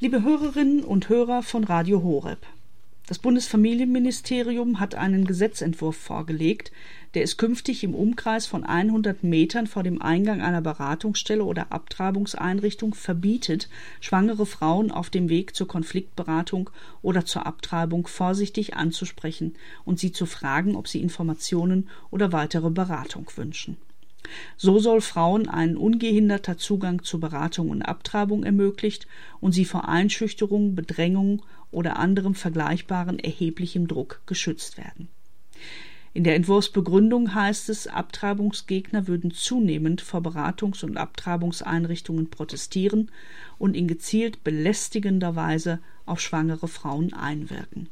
Liebe Hörerinnen und Hörer von Radio Horeb. Das Bundesfamilienministerium hat einen Gesetzentwurf vorgelegt, der es künftig im Umkreis von 100 Metern vor dem Eingang einer Beratungsstelle oder Abtreibungseinrichtung verbietet, schwangere Frauen auf dem Weg zur Konfliktberatung oder zur Abtreibung vorsichtig anzusprechen und sie zu fragen, ob sie Informationen oder weitere Beratung wünschen. So soll Frauen ein ungehinderter Zugang zu Beratung und Abtreibung ermöglicht und sie vor Einschüchterung, Bedrängung oder anderem vergleichbaren erheblichem Druck geschützt werden. In der Entwurfsbegründung heißt es, Abtreibungsgegner würden zunehmend vor Beratungs- und Abtreibungseinrichtungen protestieren und in gezielt belästigender Weise auf schwangere Frauen einwirken.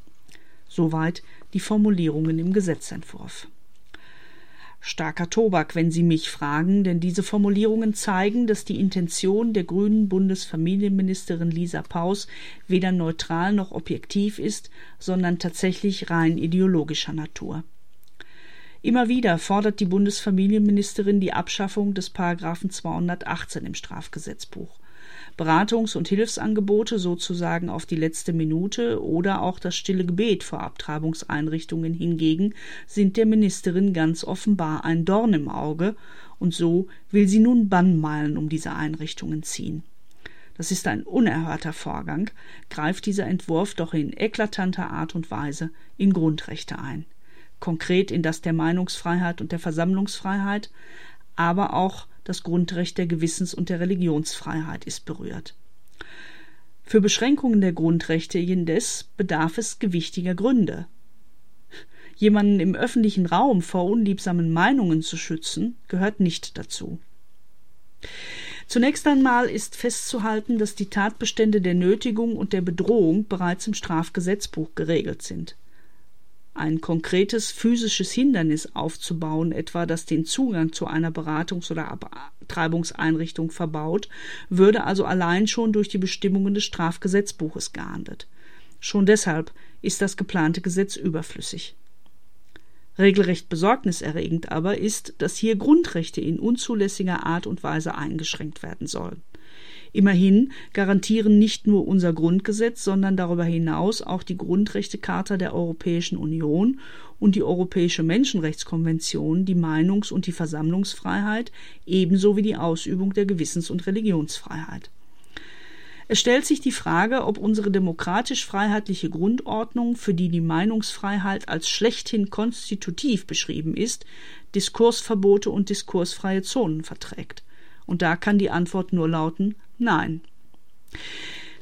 Soweit die Formulierungen im Gesetzentwurf. Starker Tobak, wenn Sie mich fragen, denn diese Formulierungen zeigen, dass die Intention der grünen Bundesfamilienministerin Lisa Paus weder neutral noch objektiv ist, sondern tatsächlich rein ideologischer Natur. Immer wieder fordert die Bundesfamilienministerin die Abschaffung des Paragraphen 218 im Strafgesetzbuch. Beratungs- und Hilfsangebote sozusagen auf die letzte Minute oder auch das stille Gebet vor Abtreibungseinrichtungen hingegen sind der Ministerin ganz offenbar ein Dorn im Auge, und so will sie nun Bannmeilen um diese Einrichtungen ziehen. Das ist ein unerhörter Vorgang, greift dieser Entwurf doch in eklatanter Art und Weise in Grundrechte ein. Konkret in das der Meinungsfreiheit und der Versammlungsfreiheit, aber auch das Grundrecht der Gewissens- und der Religionsfreiheit ist berührt. Für Beschränkungen der Grundrechte indes bedarf es gewichtiger Gründe. Jemanden im öffentlichen Raum vor unliebsamen Meinungen zu schützen, gehört nicht dazu. Zunächst einmal ist festzuhalten, dass die Tatbestände der Nötigung und der Bedrohung bereits im Strafgesetzbuch geregelt sind ein konkretes physisches Hindernis aufzubauen, etwa das den Zugang zu einer Beratungs- oder Abtreibungseinrichtung verbaut, würde also allein schon durch die Bestimmungen des Strafgesetzbuches geahndet. Schon deshalb ist das geplante Gesetz überflüssig. Regelrecht besorgniserregend aber ist, dass hier Grundrechte in unzulässiger Art und Weise eingeschränkt werden sollen. Immerhin garantieren nicht nur unser Grundgesetz, sondern darüber hinaus auch die Grundrechtecharta der Europäischen Union und die Europäische Menschenrechtskonvention die Meinungs- und die Versammlungsfreiheit ebenso wie die Ausübung der Gewissens- und Religionsfreiheit. Es stellt sich die Frage, ob unsere demokratisch-freiheitliche Grundordnung, für die die Meinungsfreiheit als schlechthin konstitutiv beschrieben ist, Diskursverbote und diskursfreie Zonen verträgt. Und da kann die Antwort nur lauten Nein.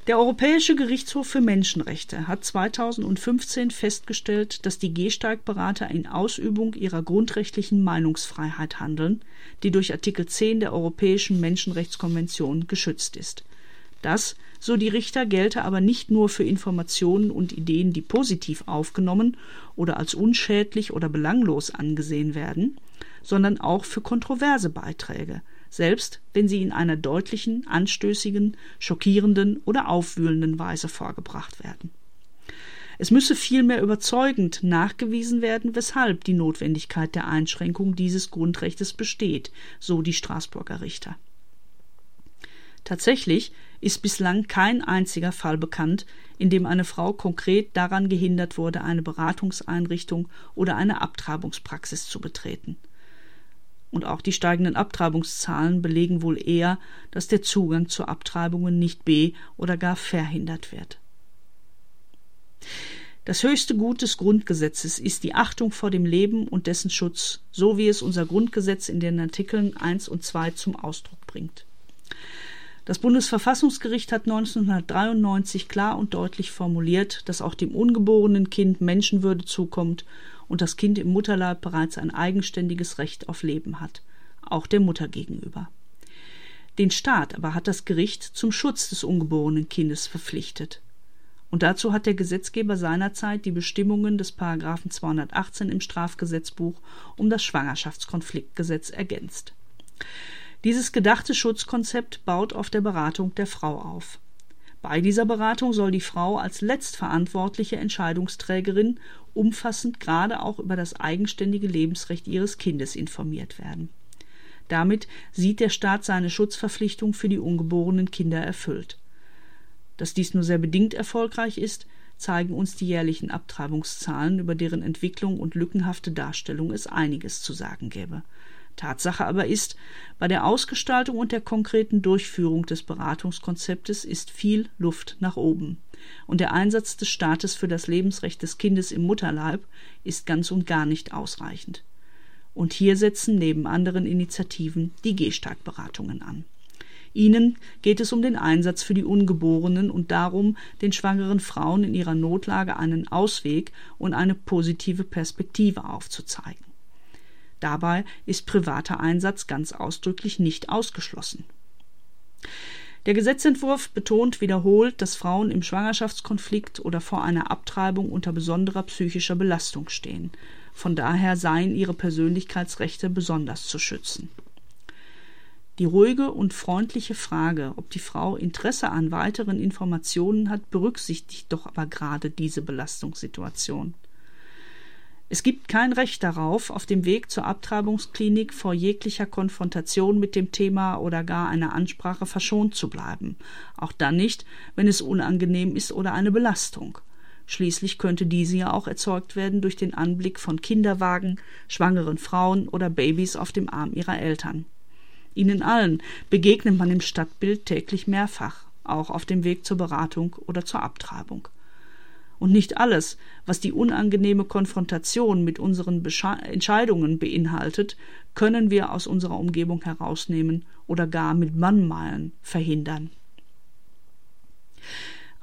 Der Europäische Gerichtshof für Menschenrechte hat 2015 festgestellt, dass die Gehsteigberater in Ausübung ihrer grundrechtlichen Meinungsfreiheit handeln, die durch Artikel 10 der Europäischen Menschenrechtskonvention geschützt ist. Das, so die Richter, gelte aber nicht nur für Informationen und Ideen, die positiv aufgenommen oder als unschädlich oder belanglos angesehen werden, sondern auch für kontroverse Beiträge, selbst wenn sie in einer deutlichen, anstößigen, schockierenden oder aufwühlenden Weise vorgebracht werden. Es müsse vielmehr überzeugend nachgewiesen werden, weshalb die Notwendigkeit der Einschränkung dieses Grundrechtes besteht, so die Straßburger Richter. Tatsächlich ist bislang kein einziger Fall bekannt, in dem eine Frau konkret daran gehindert wurde, eine Beratungseinrichtung oder eine Abtreibungspraxis zu betreten und auch die steigenden Abtreibungszahlen belegen wohl eher, dass der Zugang zu Abtreibungen nicht be- oder gar verhindert wird. Das höchste Gut des Grundgesetzes ist die Achtung vor dem Leben und dessen Schutz, so wie es unser Grundgesetz in den Artikeln 1 und 2 zum Ausdruck bringt. Das Bundesverfassungsgericht hat 1993 klar und deutlich formuliert, dass auch dem ungeborenen Kind Menschenwürde zukommt und das Kind im Mutterleib bereits ein eigenständiges Recht auf Leben hat, auch der Mutter gegenüber. Den Staat aber hat das Gericht zum Schutz des ungeborenen Kindes verpflichtet. Und dazu hat der Gesetzgeber seinerzeit die Bestimmungen des Paragraphen 218 im Strafgesetzbuch um das Schwangerschaftskonfliktgesetz ergänzt. Dieses gedachte Schutzkonzept baut auf der Beratung der Frau auf. Bei dieser Beratung soll die Frau als letztverantwortliche Entscheidungsträgerin umfassend gerade auch über das eigenständige Lebensrecht ihres Kindes informiert werden. Damit sieht der Staat seine Schutzverpflichtung für die ungeborenen Kinder erfüllt. Dass dies nur sehr bedingt erfolgreich ist, zeigen uns die jährlichen Abtreibungszahlen, über deren Entwicklung und lückenhafte Darstellung es einiges zu sagen gäbe. Tatsache aber ist, bei der Ausgestaltung und der konkreten Durchführung des Beratungskonzeptes ist viel Luft nach oben. Und der Einsatz des Staates für das Lebensrecht des Kindes im Mutterleib ist ganz und gar nicht ausreichend. Und hier setzen neben anderen Initiativen die Gehsteigberatungen an. Ihnen geht es um den Einsatz für die Ungeborenen und darum, den schwangeren Frauen in ihrer Notlage einen Ausweg und eine positive Perspektive aufzuzeigen. Dabei ist privater Einsatz ganz ausdrücklich nicht ausgeschlossen. Der Gesetzentwurf betont wiederholt, dass Frauen im Schwangerschaftskonflikt oder vor einer Abtreibung unter besonderer psychischer Belastung stehen. Von daher seien ihre Persönlichkeitsrechte besonders zu schützen. Die ruhige und freundliche Frage, ob die Frau Interesse an weiteren Informationen hat, berücksichtigt doch aber gerade diese Belastungssituation. Es gibt kein Recht darauf, auf dem Weg zur Abtreibungsklinik vor jeglicher Konfrontation mit dem Thema oder gar einer Ansprache verschont zu bleiben, auch dann nicht, wenn es unangenehm ist oder eine Belastung. Schließlich könnte diese ja auch erzeugt werden durch den Anblick von Kinderwagen, schwangeren Frauen oder Babys auf dem Arm ihrer Eltern. Ihnen allen begegnet man im Stadtbild täglich mehrfach, auch auf dem Weg zur Beratung oder zur Abtreibung. Und nicht alles, was die unangenehme Konfrontation mit unseren Besche Entscheidungen beinhaltet, können wir aus unserer Umgebung herausnehmen oder gar mit Mannmalen verhindern.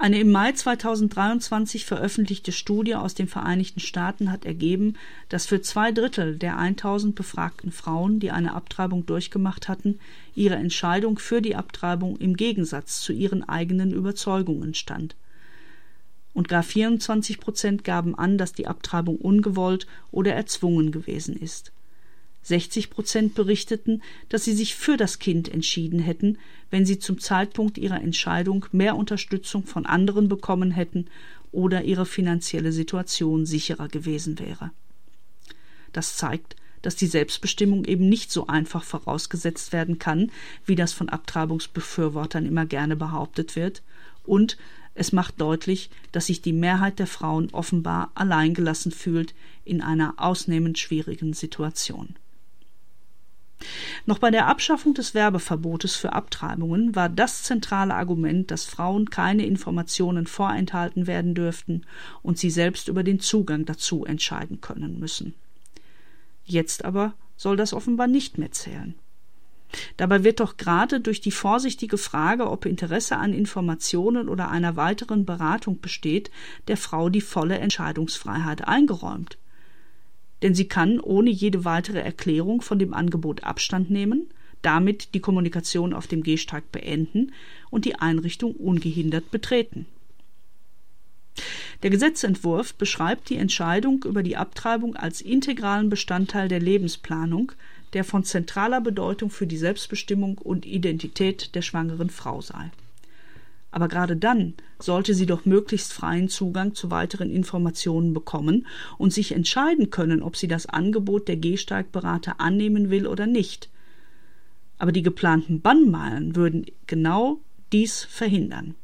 Eine im Mai 2023 veröffentlichte Studie aus den Vereinigten Staaten hat ergeben, dass für zwei Drittel der 1000 befragten Frauen, die eine Abtreibung durchgemacht hatten, ihre Entscheidung für die Abtreibung im Gegensatz zu ihren eigenen Überzeugungen stand. Und gar 24 Prozent gaben an, dass die Abtreibung ungewollt oder erzwungen gewesen ist. 60 Prozent berichteten, dass sie sich für das Kind entschieden hätten, wenn sie zum Zeitpunkt ihrer Entscheidung mehr Unterstützung von anderen bekommen hätten oder ihre finanzielle Situation sicherer gewesen wäre. Das zeigt, dass die Selbstbestimmung eben nicht so einfach vorausgesetzt werden kann, wie das von Abtreibungsbefürwortern immer gerne behauptet wird, und es macht deutlich, dass sich die Mehrheit der Frauen offenbar alleingelassen fühlt in einer ausnehmend schwierigen Situation. Noch bei der Abschaffung des Werbeverbotes für Abtreibungen war das zentrale Argument, dass Frauen keine Informationen vorenthalten werden dürften und sie selbst über den Zugang dazu entscheiden können müssen. Jetzt aber soll das offenbar nicht mehr zählen. Dabei wird doch gerade durch die vorsichtige Frage, ob Interesse an Informationen oder einer weiteren Beratung besteht, der Frau die volle Entscheidungsfreiheit eingeräumt denn sie kann ohne jede weitere Erklärung von dem Angebot Abstand nehmen, damit die Kommunikation auf dem Gehsteig beenden und die Einrichtung ungehindert betreten. Der Gesetzentwurf beschreibt die Entscheidung über die Abtreibung als integralen Bestandteil der Lebensplanung, der von zentraler Bedeutung für die Selbstbestimmung und Identität der schwangeren Frau sei aber gerade dann sollte sie doch möglichst freien Zugang zu weiteren Informationen bekommen und sich entscheiden können, ob sie das Angebot der Gehsteigberater annehmen will oder nicht. Aber die geplanten Bannmalen würden genau dies verhindern.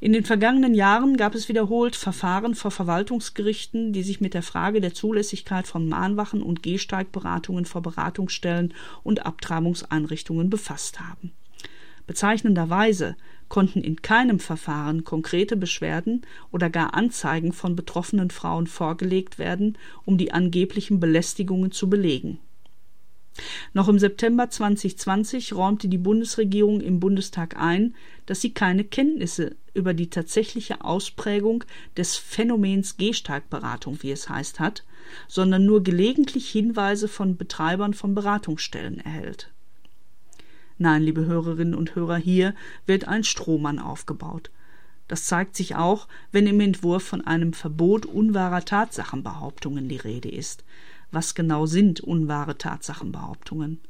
In den vergangenen Jahren gab es wiederholt Verfahren vor Verwaltungsgerichten, die sich mit der Frage der Zulässigkeit von Mahnwachen und Gehsteigberatungen vor Beratungsstellen und Abtreibungseinrichtungen befasst haben. Bezeichnenderweise konnten in keinem Verfahren konkrete Beschwerden oder gar Anzeigen von betroffenen Frauen vorgelegt werden, um die angeblichen Belästigungen zu belegen. Noch im September 2020 räumte die Bundesregierung im Bundestag ein, dass sie keine Kenntnisse über die tatsächliche Ausprägung des Phänomens Gehsteigberatung, wie es heißt, hat, sondern nur gelegentlich Hinweise von Betreibern von Beratungsstellen erhält. Nein, liebe Hörerinnen und Hörer, hier wird ein Strohmann aufgebaut. Das zeigt sich auch, wenn im Entwurf von einem Verbot unwahrer Tatsachenbehauptungen die Rede ist. Was genau sind unwahre Tatsachenbehauptungen?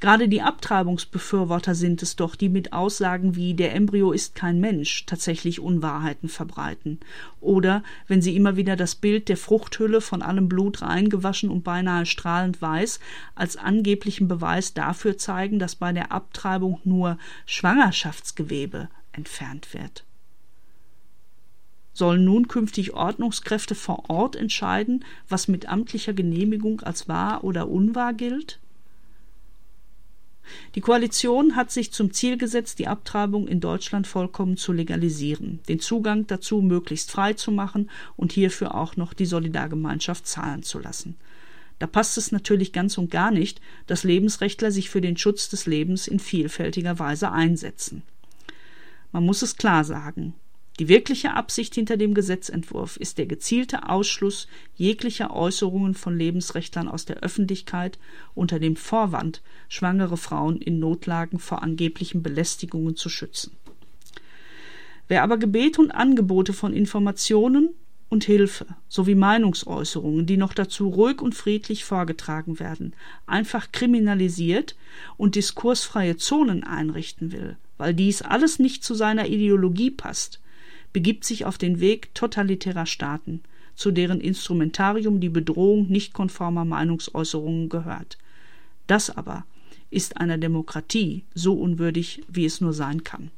Gerade die Abtreibungsbefürworter sind es doch, die mit Aussagen wie der Embryo ist kein Mensch tatsächlich Unwahrheiten verbreiten. Oder wenn sie immer wieder das Bild der Fruchthülle von allem Blut reingewaschen und beinahe strahlend weiß als angeblichen Beweis dafür zeigen, dass bei der Abtreibung nur Schwangerschaftsgewebe entfernt wird. Sollen nun künftig Ordnungskräfte vor Ort entscheiden, was mit amtlicher Genehmigung als wahr oder unwahr gilt? Die Koalition hat sich zum Ziel gesetzt, die Abtreibung in Deutschland vollkommen zu legalisieren, den Zugang dazu möglichst frei zu machen und hierfür auch noch die Solidargemeinschaft zahlen zu lassen. Da passt es natürlich ganz und gar nicht, dass Lebensrechtler sich für den Schutz des Lebens in vielfältiger Weise einsetzen. Man muss es klar sagen, die wirkliche Absicht hinter dem Gesetzentwurf ist der gezielte Ausschluss jeglicher Äußerungen von Lebensrechtlern aus der Öffentlichkeit unter dem Vorwand, schwangere Frauen in Notlagen vor angeblichen Belästigungen zu schützen. Wer aber Gebete und Angebote von Informationen und Hilfe sowie Meinungsäußerungen, die noch dazu ruhig und friedlich vorgetragen werden, einfach kriminalisiert und diskursfreie Zonen einrichten will, weil dies alles nicht zu seiner Ideologie passt, begibt sich auf den Weg totalitärer Staaten, zu deren Instrumentarium die Bedrohung nicht konformer Meinungsäußerungen gehört. Das aber ist einer Demokratie so unwürdig, wie es nur sein kann.